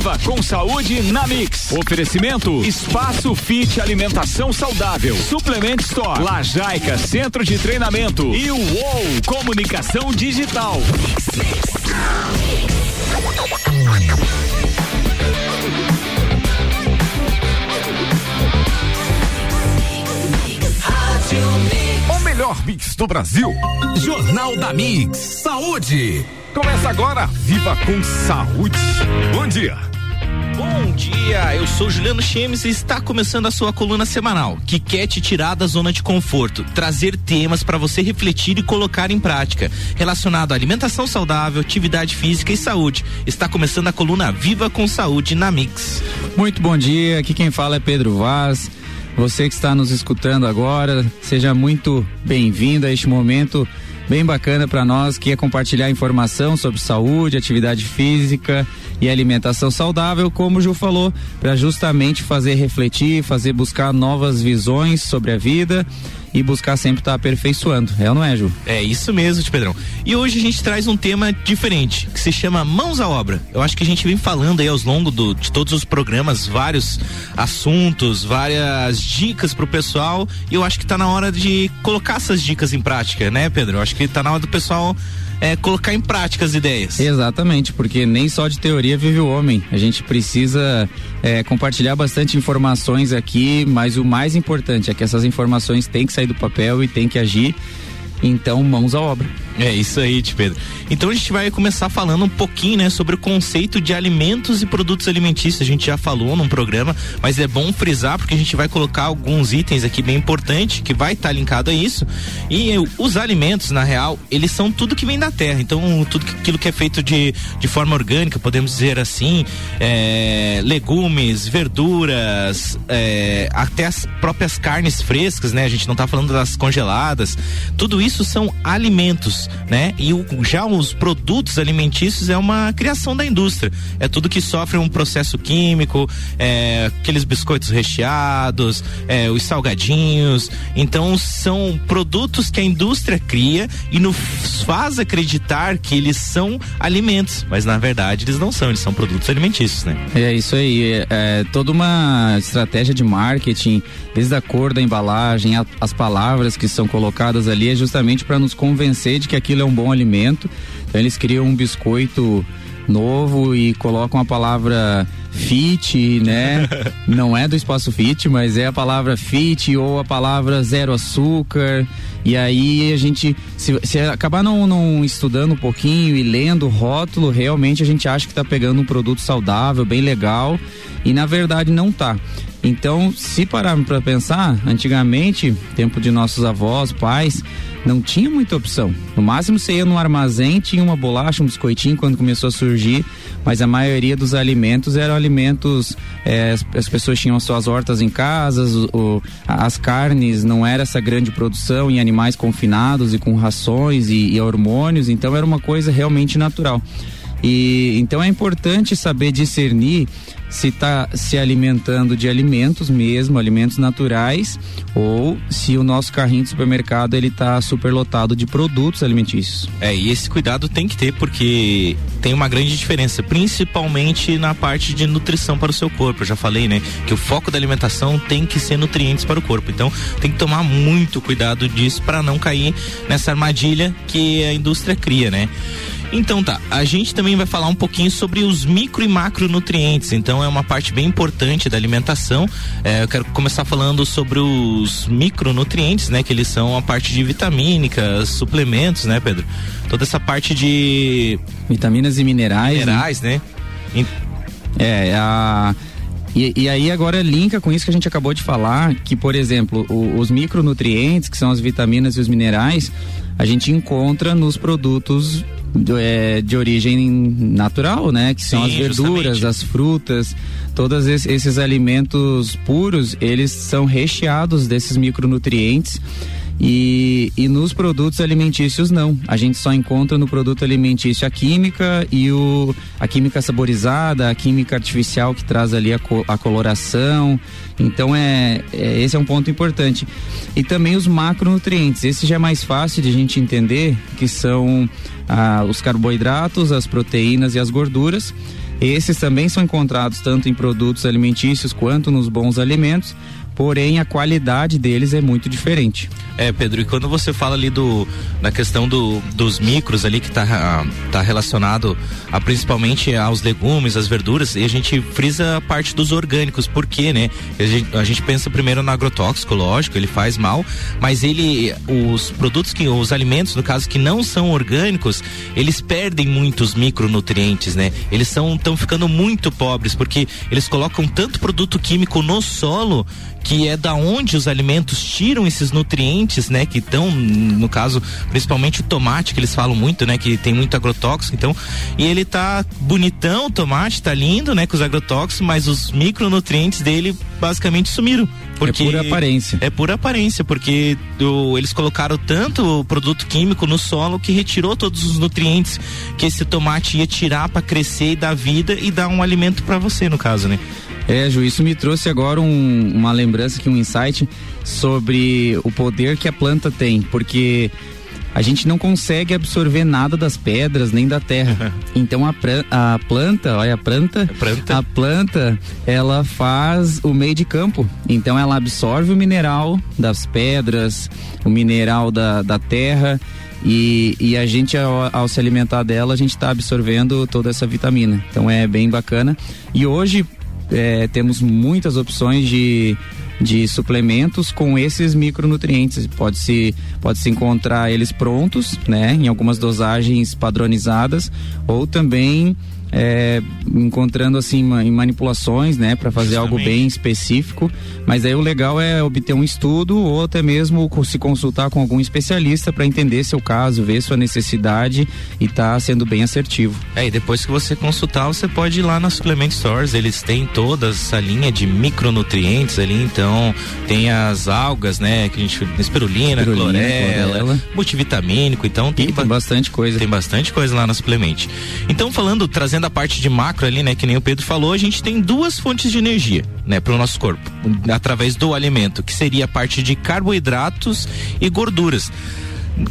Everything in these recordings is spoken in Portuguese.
Viva com saúde na Mix. Oferecimento Espaço Fit Alimentação Saudável. Suplement Store. Lajaica Centro de Treinamento. E o UOL Comunicação Digital. O melhor mix do Brasil. Jornal da Mix. Saúde. Começa agora. Viva com saúde. Bom dia. Bom dia, eu sou Juliano Chemes e está começando a sua coluna semanal, que quer te tirar da zona de conforto, trazer temas para você refletir e colocar em prática, relacionado à alimentação saudável, atividade física e saúde. Está começando a coluna Viva com Saúde na Mix. Muito bom dia, aqui quem fala é Pedro Vaz. Você que está nos escutando agora, seja muito bem-vindo a este momento bem bacana para nós que é compartilhar informação sobre saúde, atividade física e alimentação saudável, como o Ju falou, para justamente fazer refletir, fazer buscar novas visões sobre a vida e buscar sempre estar tá aperfeiçoando. É ou não é, Ju? É isso mesmo, Pedrão. E hoje a gente traz um tema diferente, que se chama Mãos à Obra. Eu acho que a gente vem falando aí ao longo do, de todos os programas, vários assuntos, várias dicas pro pessoal. E eu acho que está na hora de colocar essas dicas em prática, né, Pedro? Eu acho que está na hora do pessoal é, colocar em prática as ideias. Exatamente, porque nem só de teoria vive o homem. A gente precisa é, compartilhar bastante informações aqui, mas o mais importante é que essas informações têm que sair do papel e têm que agir. Então, mãos à obra. É isso aí, Pedro. Então a gente vai começar falando um pouquinho, né, sobre o conceito de alimentos e produtos alimentícios. A gente já falou num programa, mas é bom frisar porque a gente vai colocar alguns itens aqui bem importantes que vai estar tá linkado a isso. E os alimentos, na real, eles são tudo que vem da terra. Então, tudo aquilo que é feito de, de forma orgânica, podemos dizer assim, é, legumes, verduras, é, até as próprias carnes frescas, né? A gente não está falando das congeladas. Tudo isso são alimentos né? E o, já os produtos alimentícios é uma criação da indústria. É tudo que sofre um processo químico, é, aqueles biscoitos recheados, é, os salgadinhos. Então são produtos que a indústria cria e nos faz acreditar que eles são alimentos, mas na verdade eles não são, eles são produtos alimentícios, né? É isso aí, é, é toda uma estratégia de marketing, desde a cor da embalagem, a, as palavras que são colocadas ali é justamente para nos convencer de que aquilo é um bom alimento. Então eles criam um biscoito novo e colocam a palavra fit, né? Não é do espaço fit, mas é a palavra fit ou a palavra zero açúcar. E aí a gente, se, se acabar não, não, estudando um pouquinho e lendo o rótulo, realmente a gente acha que está pegando um produto saudável, bem legal, e na verdade não tá. Então, se pararmos para pensar, antigamente, tempo de nossos avós, pais, não tinha muita opção. No máximo você ia no armazém, tinha uma bolacha, um biscoitinho quando começou a surgir, mas a maioria dos alimentos eram alimentos, é, as, as, pessoas tinham suas hortas em casa, o, as carnes não era essa grande produção em animais confinados e com rações e, e hormônios, então era uma coisa realmente natural. E então é importante saber discernir se está se alimentando de alimentos mesmo, alimentos naturais, ou se o nosso carrinho de supermercado ele está superlotado de produtos alimentícios. É, e esse cuidado tem que ter porque tem uma grande diferença, principalmente na parte de nutrição para o seu corpo. Eu já falei, né, que o foco da alimentação tem que ser nutrientes para o corpo. Então, tem que tomar muito cuidado disso para não cair nessa armadilha que a indústria cria, né? Então tá, a gente também vai falar um pouquinho sobre os micro e macronutrientes. Então é uma parte bem importante da alimentação. É, eu quero começar falando sobre os micronutrientes, né? Que eles são a parte de vitamínicas, suplementos, né, Pedro? Toda essa parte de vitaminas e minerais. Né? Minerais, né? né? É, a e, e, aí agora linka com isso que a gente acabou de falar, que por exemplo, o, os micronutrientes, que são as vitaminas e os minerais, a gente encontra nos produtos do, é, de origem natural, né? Que são Sim, as verduras, justamente. as frutas, todos esses alimentos puros, eles são recheados desses micronutrientes. E, e nos produtos alimentícios não. A gente só encontra no produto alimentício a química e o, a química saborizada, a química artificial que traz ali a, co, a coloração. Então é, é, esse é um ponto importante. E também os macronutrientes. Esse já é mais fácil de a gente entender, que são ah, os carboidratos, as proteínas e as gorduras. Esses também são encontrados tanto em produtos alimentícios quanto nos bons alimentos porém a qualidade deles é muito diferente. É, Pedro, e quando você fala ali do da questão do, dos micros ali que está tá relacionado a principalmente aos legumes, às verduras, e a gente frisa a parte dos orgânicos, por quê, né? A gente, a gente pensa primeiro no agrotóxico, lógico, ele faz mal, mas ele os produtos que os alimentos, no caso que não são orgânicos, eles perdem muitos micronutrientes, né? Eles são estão ficando muito pobres porque eles colocam tanto produto químico no solo que é da onde os alimentos tiram esses nutrientes, né? Que estão, no caso, principalmente o tomate, que eles falam muito, né? Que tem muito agrotóxico, então, e ele tá bonitão, o tomate tá lindo, né? Com os agrotóxicos, mas os micronutrientes dele basicamente sumiram. Porque é pura aparência. É pura aparência, porque do, eles colocaram tanto produto químico no solo que retirou todos os nutrientes que esse tomate ia tirar para crescer e dar vida e dar um alimento para você, no caso, né? É, Ju, isso me trouxe agora um, uma lembrança aqui, um insight sobre o poder que a planta tem, porque a gente não consegue absorver nada das pedras nem da terra. Então a, a planta, olha a planta, a planta, a planta, ela faz o meio de campo. Então ela absorve o mineral das pedras, o mineral da, da terra. E, e a gente, ao, ao se alimentar dela, a gente está absorvendo toda essa vitamina. Então é bem bacana. E hoje, é, temos muitas opções de, de suplementos com esses micronutrientes. Pode-se pode -se encontrar eles prontos, né, em algumas dosagens padronizadas, ou também é, encontrando assim em manipulações, né, para fazer Justamente. algo bem específico. Mas aí o legal é obter um estudo ou até mesmo se consultar com algum especialista para entender seu caso, ver sua necessidade e tá sendo bem assertivo. É, e depois que você consultar, você pode ir lá na Supplement Stores, eles têm toda essa linha de micronutrientes ali, então tem as algas, né, que a gente espirulina, espirulina clorela, clorela, multivitamínico, então tem, tem bastante coisa. Tem bastante coisa lá na Suplement. Então falando, trazendo trazendo a parte de macro ali, né, que nem o Pedro falou, a gente tem duas fontes de energia, né, para o nosso corpo, através do alimento, que seria a parte de carboidratos e gorduras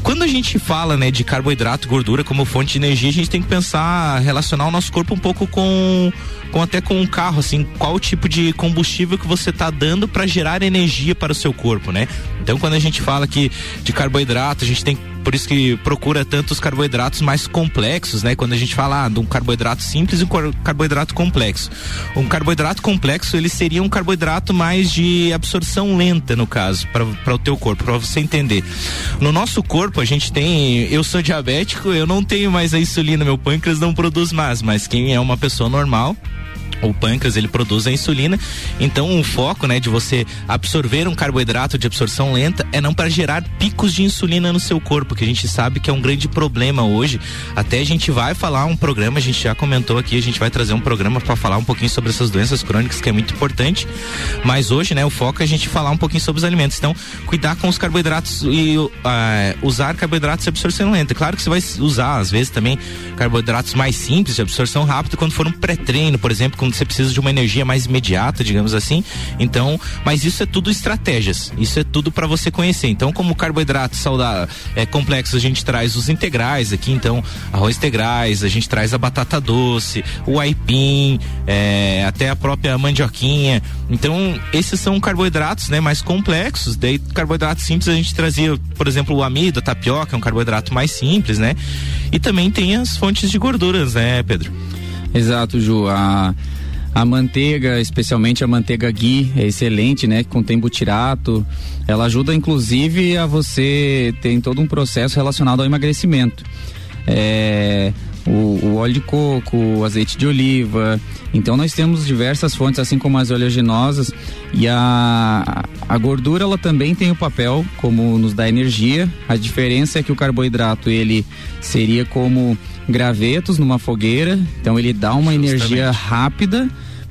quando a gente fala né, de carboidrato gordura como fonte de energia, a gente tem que pensar, relacionar o nosso corpo um pouco com, com até com um carro, assim, qual tipo de combustível que você está dando para gerar energia para o seu corpo, né? Então, quando a gente fala aqui de carboidrato, a gente tem por isso que procura tanto os carboidratos mais complexos, né? Quando a gente fala ah, de um carboidrato simples e um carboidrato complexo. Um carboidrato complexo, ele seria um carboidrato mais de absorção lenta, no caso, para o teu corpo, para você entender. No nosso corpo, a gente tem. Eu sou diabético, eu não tenho mais a insulina, meu pâncreas não produz mais, mas quem é uma pessoa normal o pâncreas ele produz a insulina. Então o foco, né, de você absorver um carboidrato de absorção lenta é não para gerar picos de insulina no seu corpo, que a gente sabe que é um grande problema hoje. Até a gente vai falar um programa, a gente já comentou aqui, a gente vai trazer um programa para falar um pouquinho sobre essas doenças crônicas que é muito importante. Mas hoje, né, o foco é a gente falar um pouquinho sobre os alimentos. Então, cuidar com os carboidratos e uh, usar carboidratos de absorção lenta. Claro que você vai usar às vezes também carboidratos mais simples de absorção rápida quando for um pré-treino, por exemplo, com quando você precisa de uma energia mais imediata, digamos assim. Então, mas isso é tudo estratégias. Isso é tudo para você conhecer. Então, como carboidrato saudável é complexo, a gente traz os integrais aqui, então, arroz integrais, a gente traz a batata doce, o aipim, é, até a própria mandioquinha. Então, esses são carboidratos, né, mais complexos. Daí, carboidratos simples a gente trazia, por exemplo, o amido, a tapioca, é um carboidrato mais simples, né? E também tem as fontes de gorduras, né, Pedro? Exato, Ju. A a manteiga, especialmente a manteiga ghee, é excelente, né? Contém butirato. Ela ajuda, inclusive, a você ter todo um processo relacionado ao emagrecimento. É, o, o, óleo de coco, o azeite de oliva. Então nós temos diversas fontes, assim como as oleaginosas. E a, a gordura ela também tem o papel como nos dá energia. A diferença é que o carboidrato ele seria como gravetos numa fogueira, então ele dá uma Justamente. energia rápida,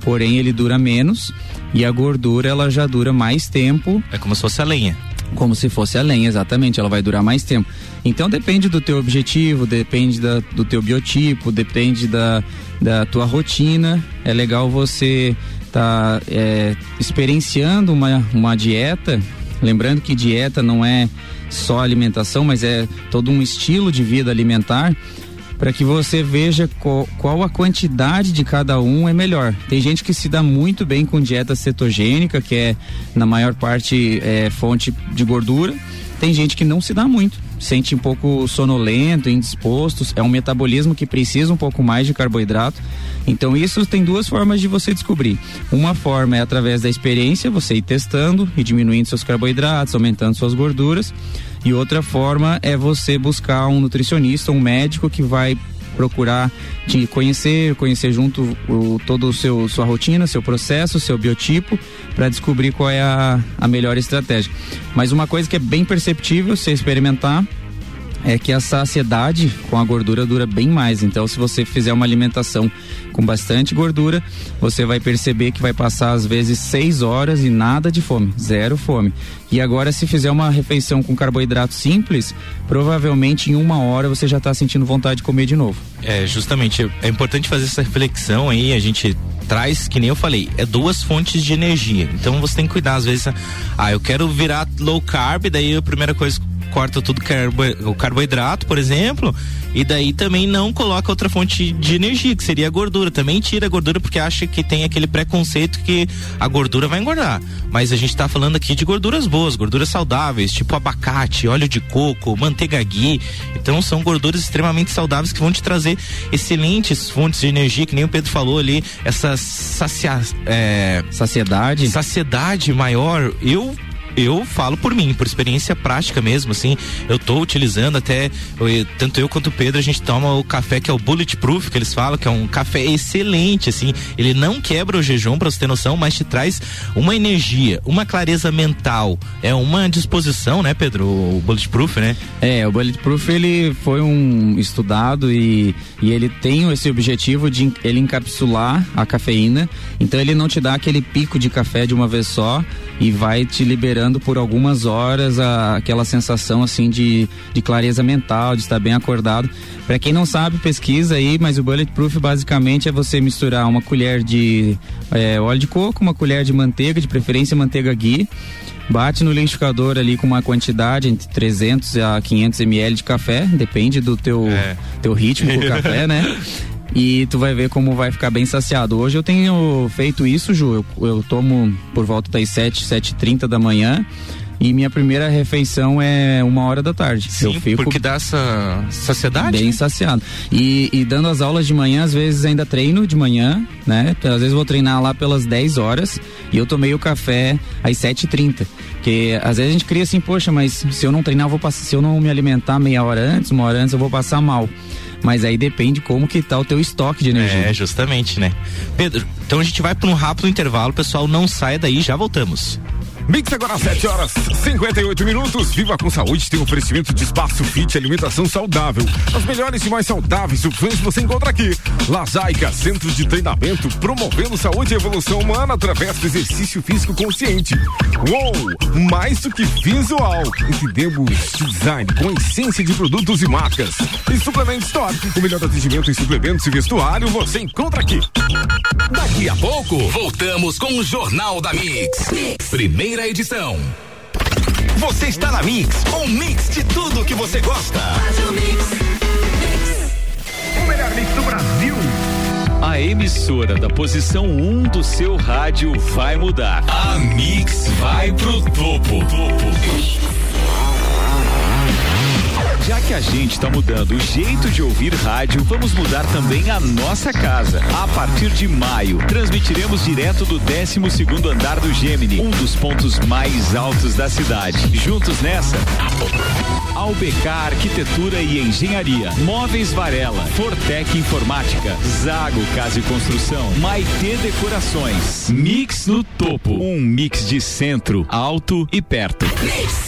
porém ele dura menos. E a gordura ela já dura mais tempo. É como se fosse a lenha. Como se fosse a lenha, exatamente, ela vai durar mais tempo. Então depende do teu objetivo, depende da, do teu biotipo, depende da, da tua rotina. É legal você estar tá, é, experienciando uma, uma dieta. Lembrando que dieta não é só alimentação, mas é todo um estilo de vida alimentar para que você veja qual, qual, a quantidade de cada um é melhor. Tem gente que se dá muito bem com dieta cetogênica, que é na maior parte é, fonte de gordura. Tem gente que não se dá muito sente um pouco sonolento, indisposto, é um metabolismo que precisa um pouco mais de carboidrato. Então isso tem duas formas de você descobrir. Uma forma é através da experiência, você ir testando e diminuindo seus carboidratos, aumentando suas gorduras. E outra forma é você buscar um nutricionista, um médico que vai procurar te conhecer, conhecer junto o, todo o seu sua rotina, seu processo, seu biotipo, para descobrir qual é a, a melhor estratégia. Mas uma coisa que é bem perceptível, você experimentar, é que a saciedade com a gordura dura bem mais. Então, se você fizer uma alimentação com bastante gordura, você vai perceber que vai passar às vezes seis horas e nada de fome, zero fome. E agora, se fizer uma refeição com carboidrato simples, provavelmente em uma hora você já está sentindo vontade de comer de novo. É, justamente, é importante fazer essa reflexão aí, a gente traz, que nem eu falei, é duas fontes de energia. Então você tem que cuidar, às vezes, ah, eu quero virar low carb, daí a primeira coisa corta tudo carbo, o carboidrato, por exemplo, e daí também não coloca outra fonte de energia, que seria a gordura. Também tira a gordura porque acha que tem aquele preconceito que a gordura vai engordar. Mas a gente está falando aqui de gorduras boas, gorduras saudáveis, tipo abacate, óleo de coco, manteiga ghee. Então são gorduras extremamente saudáveis que vão te trazer excelentes fontes de energia, que nem o Pedro falou ali, essa sacia, é, saciedade. Saciedade maior. Eu eu falo por mim, por experiência prática mesmo, assim, eu tô utilizando até, eu, tanto eu quanto o Pedro, a gente toma o café que é o Bulletproof, que eles falam, que é um café excelente, assim, ele não quebra o jejum, pra você ter noção, mas te traz uma energia, uma clareza mental, é uma disposição, né, Pedro, o Bulletproof, né? É, o Bulletproof, ele foi um estudado e, e ele tem esse objetivo de ele encapsular a cafeína, então ele não te dá aquele pico de café de uma vez só e vai te liberando por algumas horas a, aquela sensação assim de, de clareza mental, de estar bem acordado. Para quem não sabe, pesquisa aí, mas o Bulletproof basicamente é você misturar uma colher de é, óleo de coco, uma colher de manteiga, de preferência manteiga ghee, bate no liquidificador ali com uma quantidade entre 300 a 500 ml de café, depende do teu, é. teu ritmo com o café, né? E tu vai ver como vai ficar bem saciado. Hoje eu tenho feito isso, Ju. Eu, eu tomo por volta das 7, 7 30 da manhã. E minha primeira refeição é uma hora da tarde. Sim, eu fico porque dá essa saciedade? Bem saciado. E, e, dando as aulas de manhã, às vezes ainda treino de manhã, né? Às vezes vou treinar lá pelas 10 horas e eu tomei o café às 7h30. Porque às vezes a gente cria assim, poxa, mas se eu não treinar, vou passar, se eu não me alimentar meia hora antes, uma hora antes, eu vou passar mal mas aí depende como que tá o teu estoque de energia. É, justamente, né? Pedro, então a gente vai para um rápido intervalo, pessoal, não saia daí, já voltamos. Mix agora às 7 horas 58 minutos. Viva com Saúde tem oferecimento de espaço fit alimentação saudável. As melhores e mais saudáveis opções você encontra aqui. Lazaica, centro de treinamento, promovendo saúde e evolução humana através do exercício físico consciente. Uou! Mais do que visual. Entendemos design com essência de produtos e marcas. E Suplement Store. O melhor atendimento em suplementos e vestuário você encontra aqui. Daqui a pouco, voltamos com o Jornal da mix. Primeira primeira edição. Você está na Mix, um mix de tudo que você gosta. O melhor mix do Brasil. A emissora da posição 1 um do seu rádio vai mudar. A Mix vai pro topo. topo. Já que a gente está mudando o jeito de ouvir rádio, vamos mudar também a nossa casa. A partir de maio, transmitiremos direto do 12 segundo andar do Gemini, um dos pontos mais altos da cidade. Juntos nessa? AUBK Arquitetura e Engenharia, Móveis Varela, Fortec Informática, Zago Casa e Construção, Maitê Decorações, Mix no Topo, um mix de centro, alto e perto. Mix.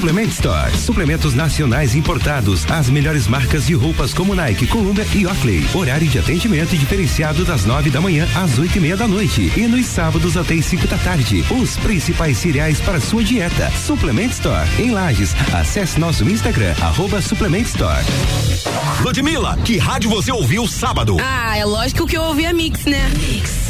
Suplement Store. Suplementos nacionais importados. As melhores marcas de roupas como Nike, Columbia e Oakley. Horário de atendimento diferenciado das nove da manhã às oito e meia da noite. E nos sábados até as cinco da tarde. Os principais cereais para sua dieta. Suplement Store. Em Lages. Acesse nosso Instagram, arroba Suplement Store. Ludmilla, que rádio você ouviu sábado? Ah, é lógico que eu ouvi a Mix, né? Mix.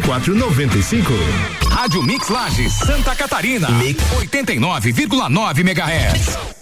9495. Rádio Mix Lages, Santa Catarina. Mix 89,9 MHz.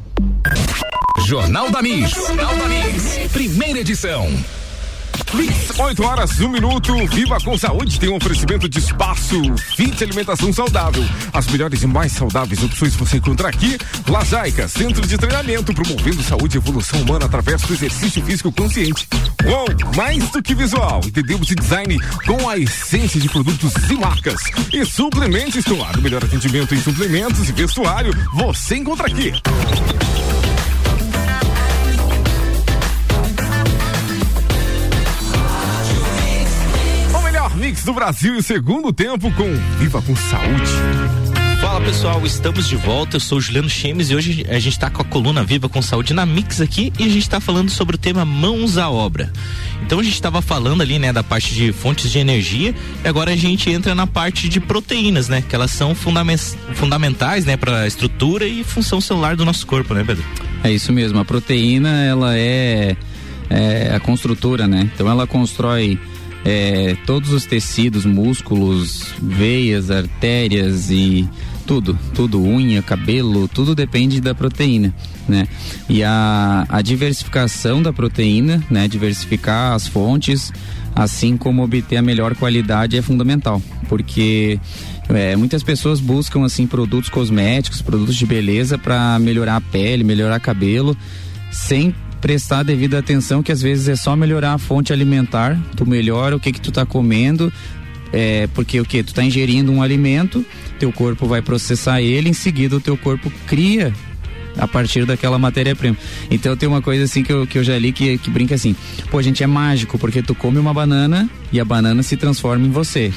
Jornal da Mix. Jornal da Mix. Primeira edição. Mix, 8 horas, 1 um minuto. Viva com saúde tem um oferecimento de espaço, fit alimentação saudável. As melhores e mais saudáveis opções você encontra aqui. Lajaica, centro de treinamento, promovendo saúde e evolução humana através do exercício físico consciente. Uou, mais do que visual, entendemos de design com a essência de produtos e marcas. E suplementos Store, o melhor atendimento em suplementos e vestuário, você encontra aqui. Do Brasil e segundo tempo com Viva com Saúde. Fala pessoal, estamos de volta. Eu sou o Juliano Chemes e hoje a gente está com a coluna Viva com Saúde na Mix aqui e a gente está falando sobre o tema mãos à obra. Então a gente estava falando ali, né, da parte de fontes de energia e agora a gente entra na parte de proteínas, né, que elas são fundamentais, né, para a estrutura e função celular do nosso corpo, né, Pedro? É isso mesmo. A proteína ela é, é a construtora, né? Então ela constrói é, todos os tecidos, músculos, veias, artérias e tudo, tudo, unha, cabelo, tudo depende da proteína, né? E a, a diversificação da proteína, né? Diversificar as fontes, assim como obter a melhor qualidade é fundamental, porque é, muitas pessoas buscam assim produtos cosméticos, produtos de beleza para melhorar a pele, melhorar cabelo, sem prestar devida atenção que às vezes é só melhorar a fonte alimentar, tu melhora o que que tu tá comendo, é, porque o que? Tu tá ingerindo um alimento, teu corpo vai processar ele, em seguida o teu corpo cria a partir daquela matéria-prima. Então tem uma coisa assim que eu, que eu já li que, que brinca assim, pô, a gente é mágico, porque tu come uma banana e a banana se transforma em você.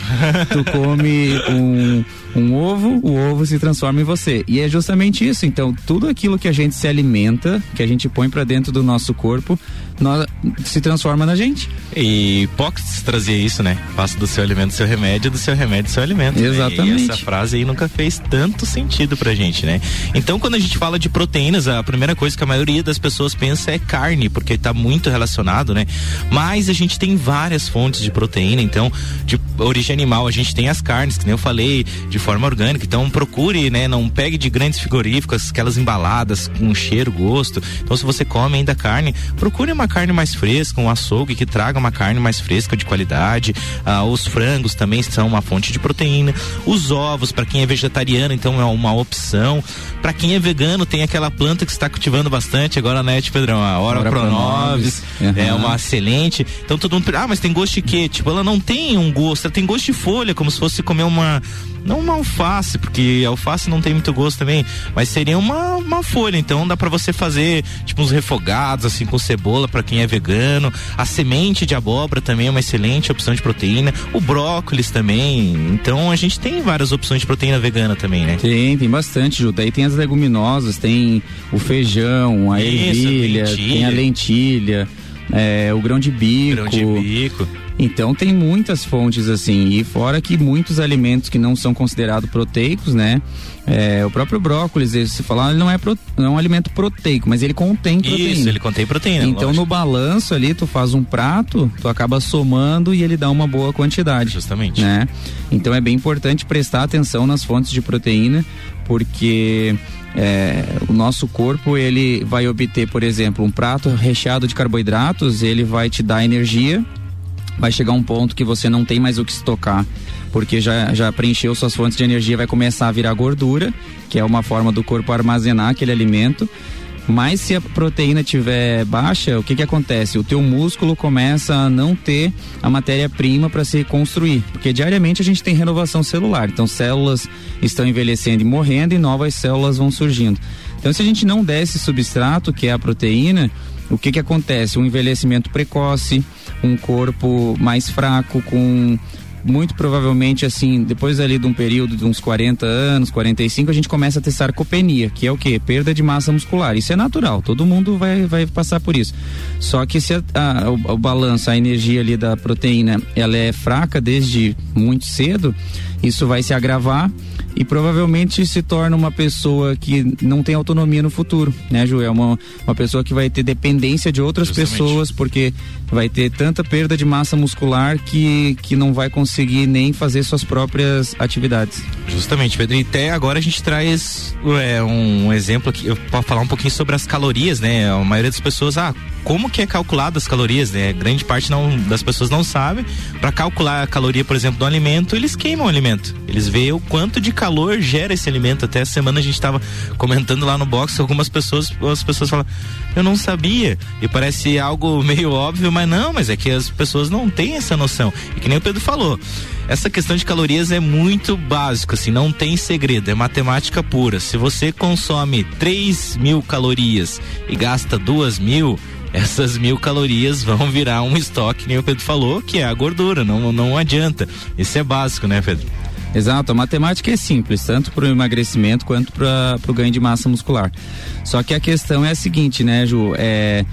tu come um, um ovo, o ovo se transforma em você. E é justamente isso. Então, tudo aquilo que a gente se alimenta, que a gente põe para dentro do nosso corpo, nós, se transforma na gente. E Hipócrates trazia isso, né? Faça do seu alimento seu remédio, do seu remédio seu alimento. Exatamente. Né? E essa frase aí nunca fez tanto sentido pra gente, né? Então, quando a gente fala de proteínas, a primeira coisa que a maioria das pessoas pensa é carne, porque tá muito relacionado, né? Mas a gente tem várias fontes de proteína, então, de origem animal, a gente tem as carnes, que nem eu falei, de forma orgânica. Então, procure, né? Não pegue de grandes frigoríficas, aquelas embaladas com cheiro, gosto. Então, se você come ainda carne, procure uma carne mais fresca, um açougue que traga uma carne mais fresca de qualidade. Ah, os frangos também são uma fonte de proteína. Os ovos, para quem é vegetariano, então é uma opção. Para quem é vegano, tem aquela planta que está cultivando bastante agora, né, Pedrão? A Ora, Ora Pronovis. Uhum. É uma excelente. Então todo mundo, ah, mas tem gosto de quê? Tipo, ela não tem um gosto, ela tem gosto de folha, como se fosse comer uma não uma alface, porque alface não tem muito gosto também, mas seria uma, uma folha. Então dá para você fazer tipo uns refogados assim com cebola para quem é vegano. A semente de abóbora também é uma excelente opção de proteína. O brócolis também. Então a gente tem várias opções de proteína vegana também, né? Tem, tem bastante, Ju. Daí tem as leguminosas, tem o feijão, a Isso, ervilha, tem a lentilha é, o grão de bico. Grão de bico. Então tem muitas fontes assim, e fora que muitos alimentos que não são considerados proteicos, né? É, o próprio brócolis, se falar, ele não é, pro, não é um alimento proteico, mas ele contém proteína. Isso, ele contém proteína. Então lógico. no balanço ali, tu faz um prato, tu acaba somando e ele dá uma boa quantidade. Justamente. Né? Então é bem importante prestar atenção nas fontes de proteína, porque é, o nosso corpo ele vai obter, por exemplo, um prato recheado de carboidratos, ele vai te dar energia vai chegar um ponto que você não tem mais o que estocar, porque já, já preencheu suas fontes de energia, vai começar a virar gordura, que é uma forma do corpo armazenar aquele alimento. Mas se a proteína estiver baixa, o que que acontece? O teu músculo começa a não ter a matéria-prima para se construir, porque diariamente a gente tem renovação celular. Então células estão envelhecendo e morrendo e novas células vão surgindo. Então se a gente não der esse substrato, que é a proteína, o que que acontece? Um envelhecimento precoce, um corpo mais fraco, com muito provavelmente assim, depois ali de um período de uns 40 anos, 45, a gente começa a ter sarcopenia, que é o que? Perda de massa muscular. Isso é natural, todo mundo vai, vai passar por isso. Só que se a, a, o, o balanço, a energia ali da proteína, ela é fraca desde muito cedo, isso vai se agravar e provavelmente se torna uma pessoa que não tem autonomia no futuro, né, Ju? É uma, uma pessoa que vai ter dependência de outras Justamente. pessoas, porque vai ter tanta perda de massa muscular que, que não vai conseguir nem fazer suas próprias atividades. Justamente, Pedro. E até agora a gente traz é, um exemplo aqui, para falar um pouquinho sobre as calorias, né? A maioria das pessoas, ah, como que é calculado as calorias, né? Grande parte não, das pessoas não sabe. Para calcular a caloria, por exemplo, do alimento, eles queimam o alimento. Eles veem o quanto de calor gera esse alimento. Até essa semana a gente estava comentando lá no box, algumas pessoas, as pessoas falam, eu não sabia. E parece algo meio óbvio, mas não, mas é que as pessoas não têm essa noção. E que nem o Pedro falou, essa questão de calorias é muito básico, assim, não tem segredo, é matemática pura. Se você consome 3 mil calorias e gasta 2 mil, essas mil calorias vão virar um estoque, nem o Pedro falou, que é a gordura, não, não adianta. Isso é básico, né, Pedro? Exato, a matemática é simples, tanto para o emagrecimento quanto para o ganho de massa muscular. Só que a questão é a seguinte, né, Ju? É,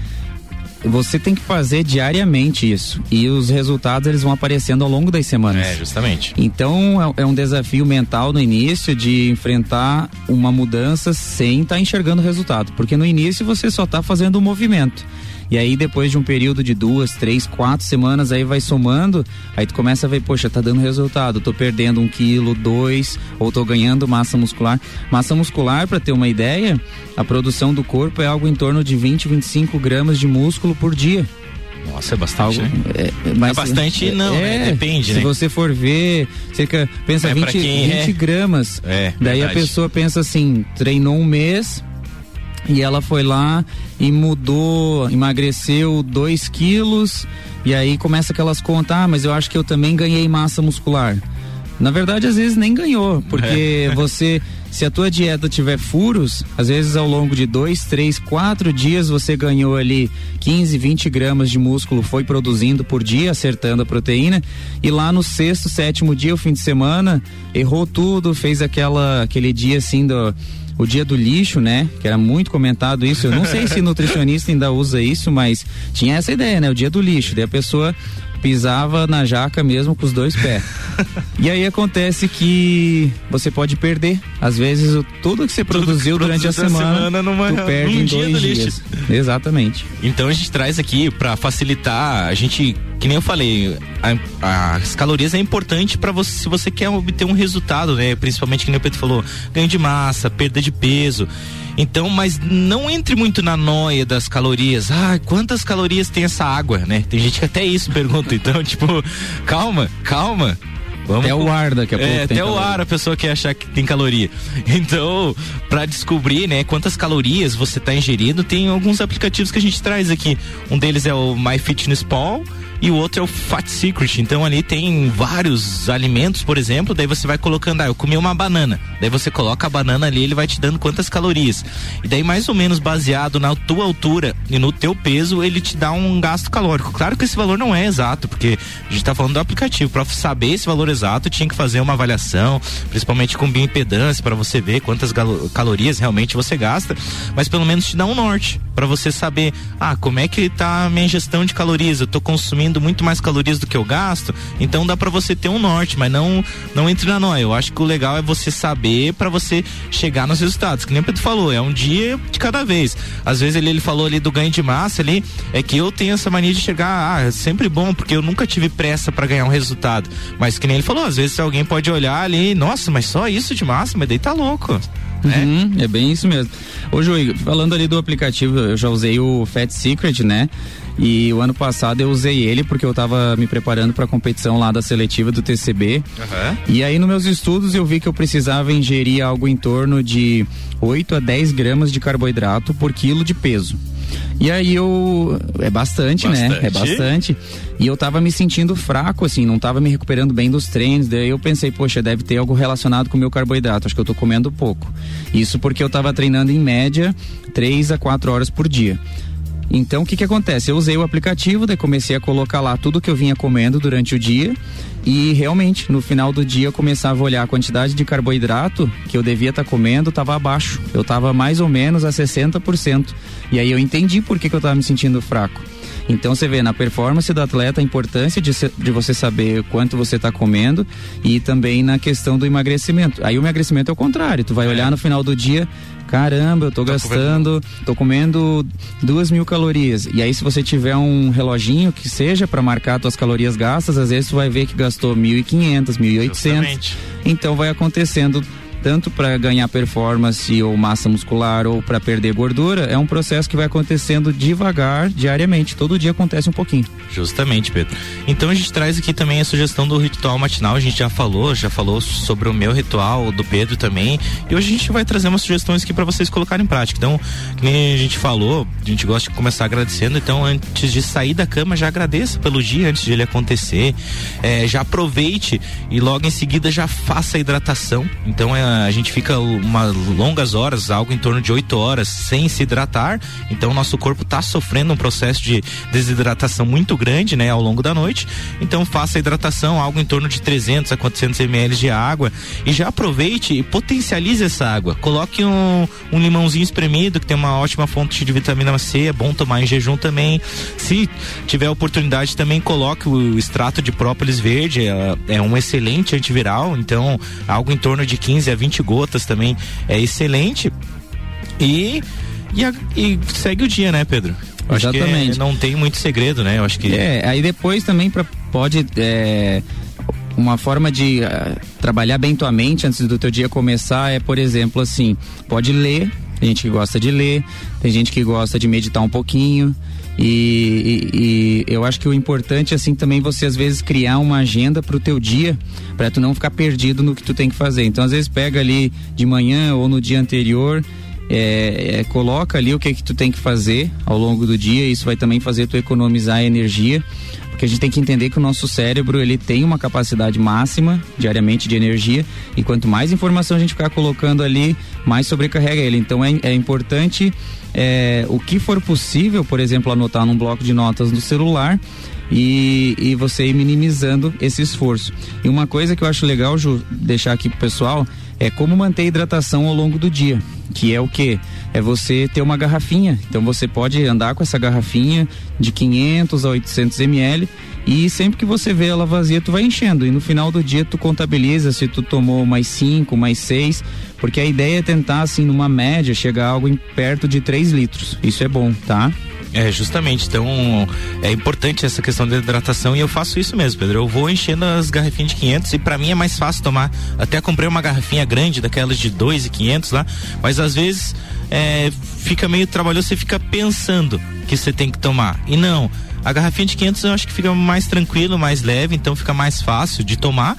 você tem que fazer diariamente isso e os resultados eles vão aparecendo ao longo das semanas. É, justamente. Então é, é um desafio mental no início de enfrentar uma mudança sem estar tá enxergando o resultado, porque no início você só está fazendo o um movimento. E aí, depois de um período de duas, três, quatro semanas, aí vai somando, aí tu começa a ver, poxa, tá dando resultado, tô perdendo um quilo, dois, ou tô ganhando massa muscular. Massa muscular, para ter uma ideia, a produção do corpo é algo em torno de 20, 25 gramas de músculo por dia. Nossa, é bastante, Algo, né? é, mas, é bastante, não, é, né? Depende, se né? Se você for ver, cerca, pensa É, 20, pra quem 20 é- gramas. É, Daí verdade. a pessoa pensa assim, treinou um mês e ela foi lá e mudou, emagreceu 2 quilos e aí começa aquelas contas, ah, mas eu acho que eu também ganhei massa muscular. Na verdade, às vezes nem ganhou, porque É. você, se a tua dieta tiver furos, às vezes ao longo de dois, três, quatro dias você ganhou ali 15, 20 gramas de músculo, foi produzindo por dia, acertando a proteína, e lá no sexto, sétimo dia, o fim de semana, errou tudo, fez aquela, aquele dia assim do o dia do lixo, né? Que era muito comentado isso. Eu não sei se nutricionista ainda usa isso, mas tinha essa ideia, né? O dia do lixo. Daí a pessoa pisava na jaca mesmo com os dois pés. e aí acontece que você pode perder. Às vezes, o- tudo que você produziu durante a semana, semana numa- tu perde em dia dois do dias. Exatamente. Então a gente traz aqui para facilitar, a gente, que nem eu falei, a- as calorias é importante para você se você quer obter um resultado, né? Principalmente que nem o Pedro falou, ganho de massa, perda de peso. Então, mas não entre muito na noia das calorias. Ah, quantas calorias tem essa água, né? Tem gente que até isso pergunta. Então, tipo, calma, calma. Vamos Até o ar daqui a pouco É, tem até o caloria. ar a pessoa quer achar que tem caloria. Então, para descobrir, né, quantas calorias você está ingerindo, tem alguns aplicativos que a gente traz aqui. Um deles é o MyFitnessPal e o outro é o Fat Secret. Então ali tem vários alimentos, por exemplo, daí você vai colocando, ah, eu comi uma banana. Daí você coloca a banana ali, ele vai te dando quantas calorias. E daí mais ou menos baseado na tua altura e no teu peso, ele te dá um gasto calórico. Claro que esse valor não é exato, porque a gente tá falando do aplicativo. Para saber esse valor exato, tinha que fazer uma avaliação, principalmente com bioimpedância, para você ver quantas calorias realmente você gasta, mas pelo menos te dá um norte. Para você saber, ah, como é que tá a minha ingestão de calorias? Eu tô consumindo muito mais calorias do que eu gasto, então dá para você ter um norte, mas não não entre na noia. Eu acho que o legal é você saber para você chegar nos resultados. Que nem o Pedro falou, é um dia de cada vez. Às vezes ele, ele falou ali do ganho de massa ali, é que eu tenho essa mania de chegar, ah, é sempre bom, porque eu nunca tive pressa para ganhar um resultado. Mas que nem ele falou, às vezes alguém pode olhar ali, nossa, mas só isso de massa, mas daí tá louco. Né? Uhum, é bem isso mesmo. Ô, Júlio, falando ali do aplicativo, eu já usei o Fat Secret, né? E o ano passado eu usei ele porque eu tava me preparando para a competição lá da seletiva do TCB. Uhum. E aí nos meus estudos eu vi que eu precisava ingerir algo em torno de 8 a 10 gramas de carboidrato por quilo de peso. E aí eu. É bastante, bastante, né? É bastante. E eu tava me sentindo fraco, assim, não tava me recuperando bem dos treinos. Daí eu pensei, poxa, deve ter algo relacionado com o meu carboidrato. Acho que eu tô comendo pouco. Isso porque eu tava treinando em média 3 a 4 horas por dia. Então, o que que acontece? Eu usei o aplicativo, daí comecei a colocar lá tudo que eu vinha comendo durante o dia e realmente, no final do dia, eu começava a olhar a quantidade de carboidrato que eu devia estar tá comendo, estava abaixo. Eu estava mais ou menos a 60%. E aí eu entendi por que, que eu estava me sentindo fraco. Então você vê na performance do atleta a importância de, de você saber quanto você está comendo e também na questão do emagrecimento. Aí o emagrecimento é o contrário, tu vai olhar no final do dia, caramba, eu tô, tô gastando, comendo. tô comendo duas mil calorias. E aí, se você tiver um reloginho que seja para marcar tuas calorias gastas, às vezes tu vai ver que gastou mil e quinhentos, mil e oitocentos. Então vai acontecendo tanto para ganhar performance ou massa muscular ou para perder gordura, é um processo que vai acontecendo devagar, diariamente. Todo dia acontece um pouquinho. Justamente, Pedro. Então a gente traz aqui também a sugestão do ritual matinal. A gente já falou, já falou sobre o meu ritual, do Pedro também. E hoje a gente vai trazer umas sugestões aqui para vocês colocarem em prática. Então, nem a gente falou, a gente gosta de começar agradecendo. Então, antes de sair da cama, já agradeça pelo dia antes de ele acontecer. É, já aproveite e logo em seguida já faça a hidratação. Então, é a gente fica uma longas horas, algo em torno de 8 horas, sem se hidratar. Então o nosso corpo está sofrendo um processo de desidratação muito grande, né, ao longo da noite. Então faça a hidratação, algo em torno de 300 a 400 ml de água e já aproveite e potencialize essa água. Coloque um, um limãozinho espremido que tem uma ótima fonte de vitamina C, é bom tomar em jejum também. Se tiver oportunidade também coloque o extrato de própolis verde, é, é um excelente antiviral, então algo em torno de 15 a 20 gotas também é excelente. E, e, a, e segue o dia, né, Pedro? Eu Exatamente. não tem muito segredo, né? Eu acho que. É, aí depois também pra, pode. É, uma forma de uh, trabalhar bem tua mente antes do teu dia começar é, por exemplo, assim, pode ler. Tem gente que gosta de ler, tem gente que gosta de meditar um pouquinho. E, e, e, eu acho que o importante assim também você às vezes criar uma agenda para o teu dia para tu não ficar perdido no que tu tem que fazer. Então às vezes pega ali de manhã ou no dia anterior é, é, coloca ali o que que tu tem que fazer ao longo do dia. Isso vai também fazer tu economizar energia porque a gente tem que entender que o nosso cérebro ele tem uma capacidade máxima diariamente de energia. E quanto mais informação a gente ficar colocando ali, mais sobrecarrega ele. Então é, é importante é, o que for possível, por exemplo, anotar num bloco de notas no celular e, e você ir minimizando esse esforço. E uma coisa que eu acho legal, Ju, deixar aqui pro pessoal é como manter a hidratação ao longo do dia, que é o que? É você ter uma garrafinha. Então você pode andar com essa garrafinha de 500 a 800 ml e sempre que você vê ela vazia, tu vai enchendo. E no final do dia tu contabiliza se tu tomou mais 5, mais 6, porque a ideia é tentar, assim, numa média, chegar a algo em perto de 3 litros. Isso é bom, tá? É, justamente. Então, é importante essa questão da hidratação e eu faço isso mesmo, Pedro. Eu vou enchendo as garrafinhas de 500 e para mim é mais fácil tomar. Até comprei uma garrafinha grande, daquelas de 2 e 500 lá, mas às vezes é, fica meio trabalhoso, você fica pensando que você tem que tomar. E não. A garrafinha de 500 eu acho que fica mais tranquilo, mais leve, então fica mais fácil de tomar.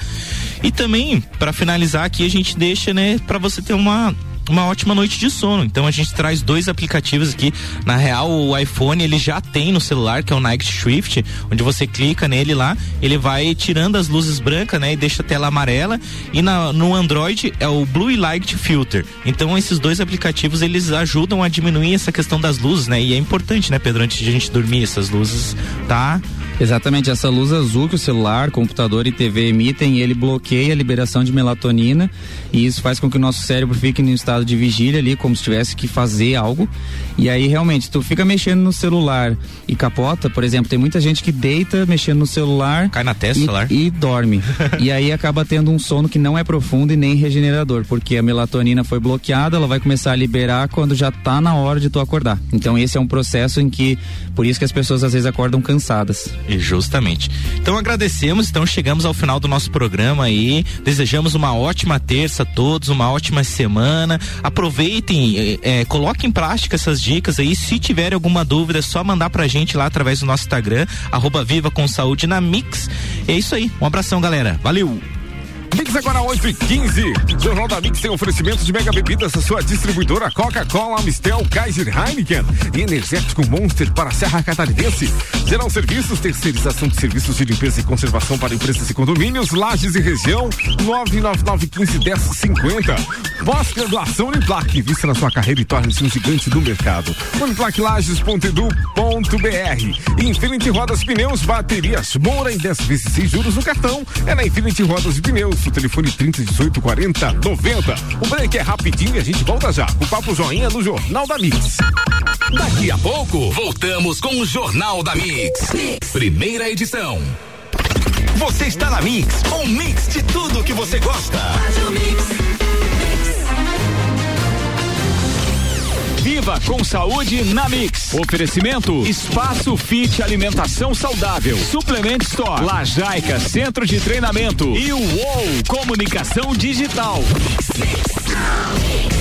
E também, para finalizar aqui, a gente deixa, né, para você ter uma uma ótima noite de sono. Então a gente traz dois aplicativos aqui. Na real, o iPhone ele já tem no celular, que é o Night Shift, onde você clica nele lá, ele vai tirando as luzes brancas, né, e deixa a tela amarela. E na, no Android é o Blue Light Filter. Então esses dois aplicativos eles ajudam a diminuir essa questão das luzes, né? E é importante, né, Pedro, antes de a gente dormir essas luzes, tá? Exatamente, essa luz azul que o celular, computador e TV emitem, ele bloqueia a liberação de melatonina e isso faz com que o nosso cérebro fique em um estado de vigília ali, como se tivesse que fazer algo. E aí realmente, tu fica mexendo no celular e capota, por exemplo, tem muita gente que deita mexendo no celular, cai na testa e, celular e dorme. e aí acaba tendo um sono que não é profundo e nem regenerador, porque a melatonina foi bloqueada, ela vai começar a liberar quando já tá na hora de tu acordar. Então esse é um processo em que por isso que as pessoas às vezes acordam cansadas. Justamente. Então agradecemos, então chegamos ao final do nosso programa aí. Desejamos uma ótima terça a todos, uma ótima semana. Aproveitem, é, é, coloquem em prática essas dicas aí. Se tiver alguma dúvida, é só mandar pra gente lá através do nosso Instagram, arroba Viva com Saúde na Mix. É isso aí. Um abração, galera. Valeu! Mix agora 8 e 15. Jornal da Mix tem oferecimento de mega bebidas, sua distribuidora Coca-Cola, Mistel, Kaiser Heineken e energético Monster para a Serra Catarinense. Geral Serviços, terceirização de serviços de limpeza e conservação para empresas e condomínios, lajes e região, 999151050. Pós-graduação Uniplac, vista na sua carreira e torne-se um gigante do mercado. Uniplaclages.edu.br Infinity Rodas Pneus, baterias, Moura em 10 vezes sem juros no cartão. É na Infinity Rodas e Pneus o telefone 30 18 40 90. O break é rapidinho e a gente volta já o Papo Joinha no Jornal da Mix. Daqui a pouco, voltamos com o Jornal da Mix. Mix. Primeira edição. Você está na Mix, um mix de tudo que você gosta. Viva com saúde na Mix. Oferecimento Espaço Fit Alimentação Saudável. Suplement Store. Lajaica Centro de Treinamento. E o UOL Comunicação Digital. Mix, mix.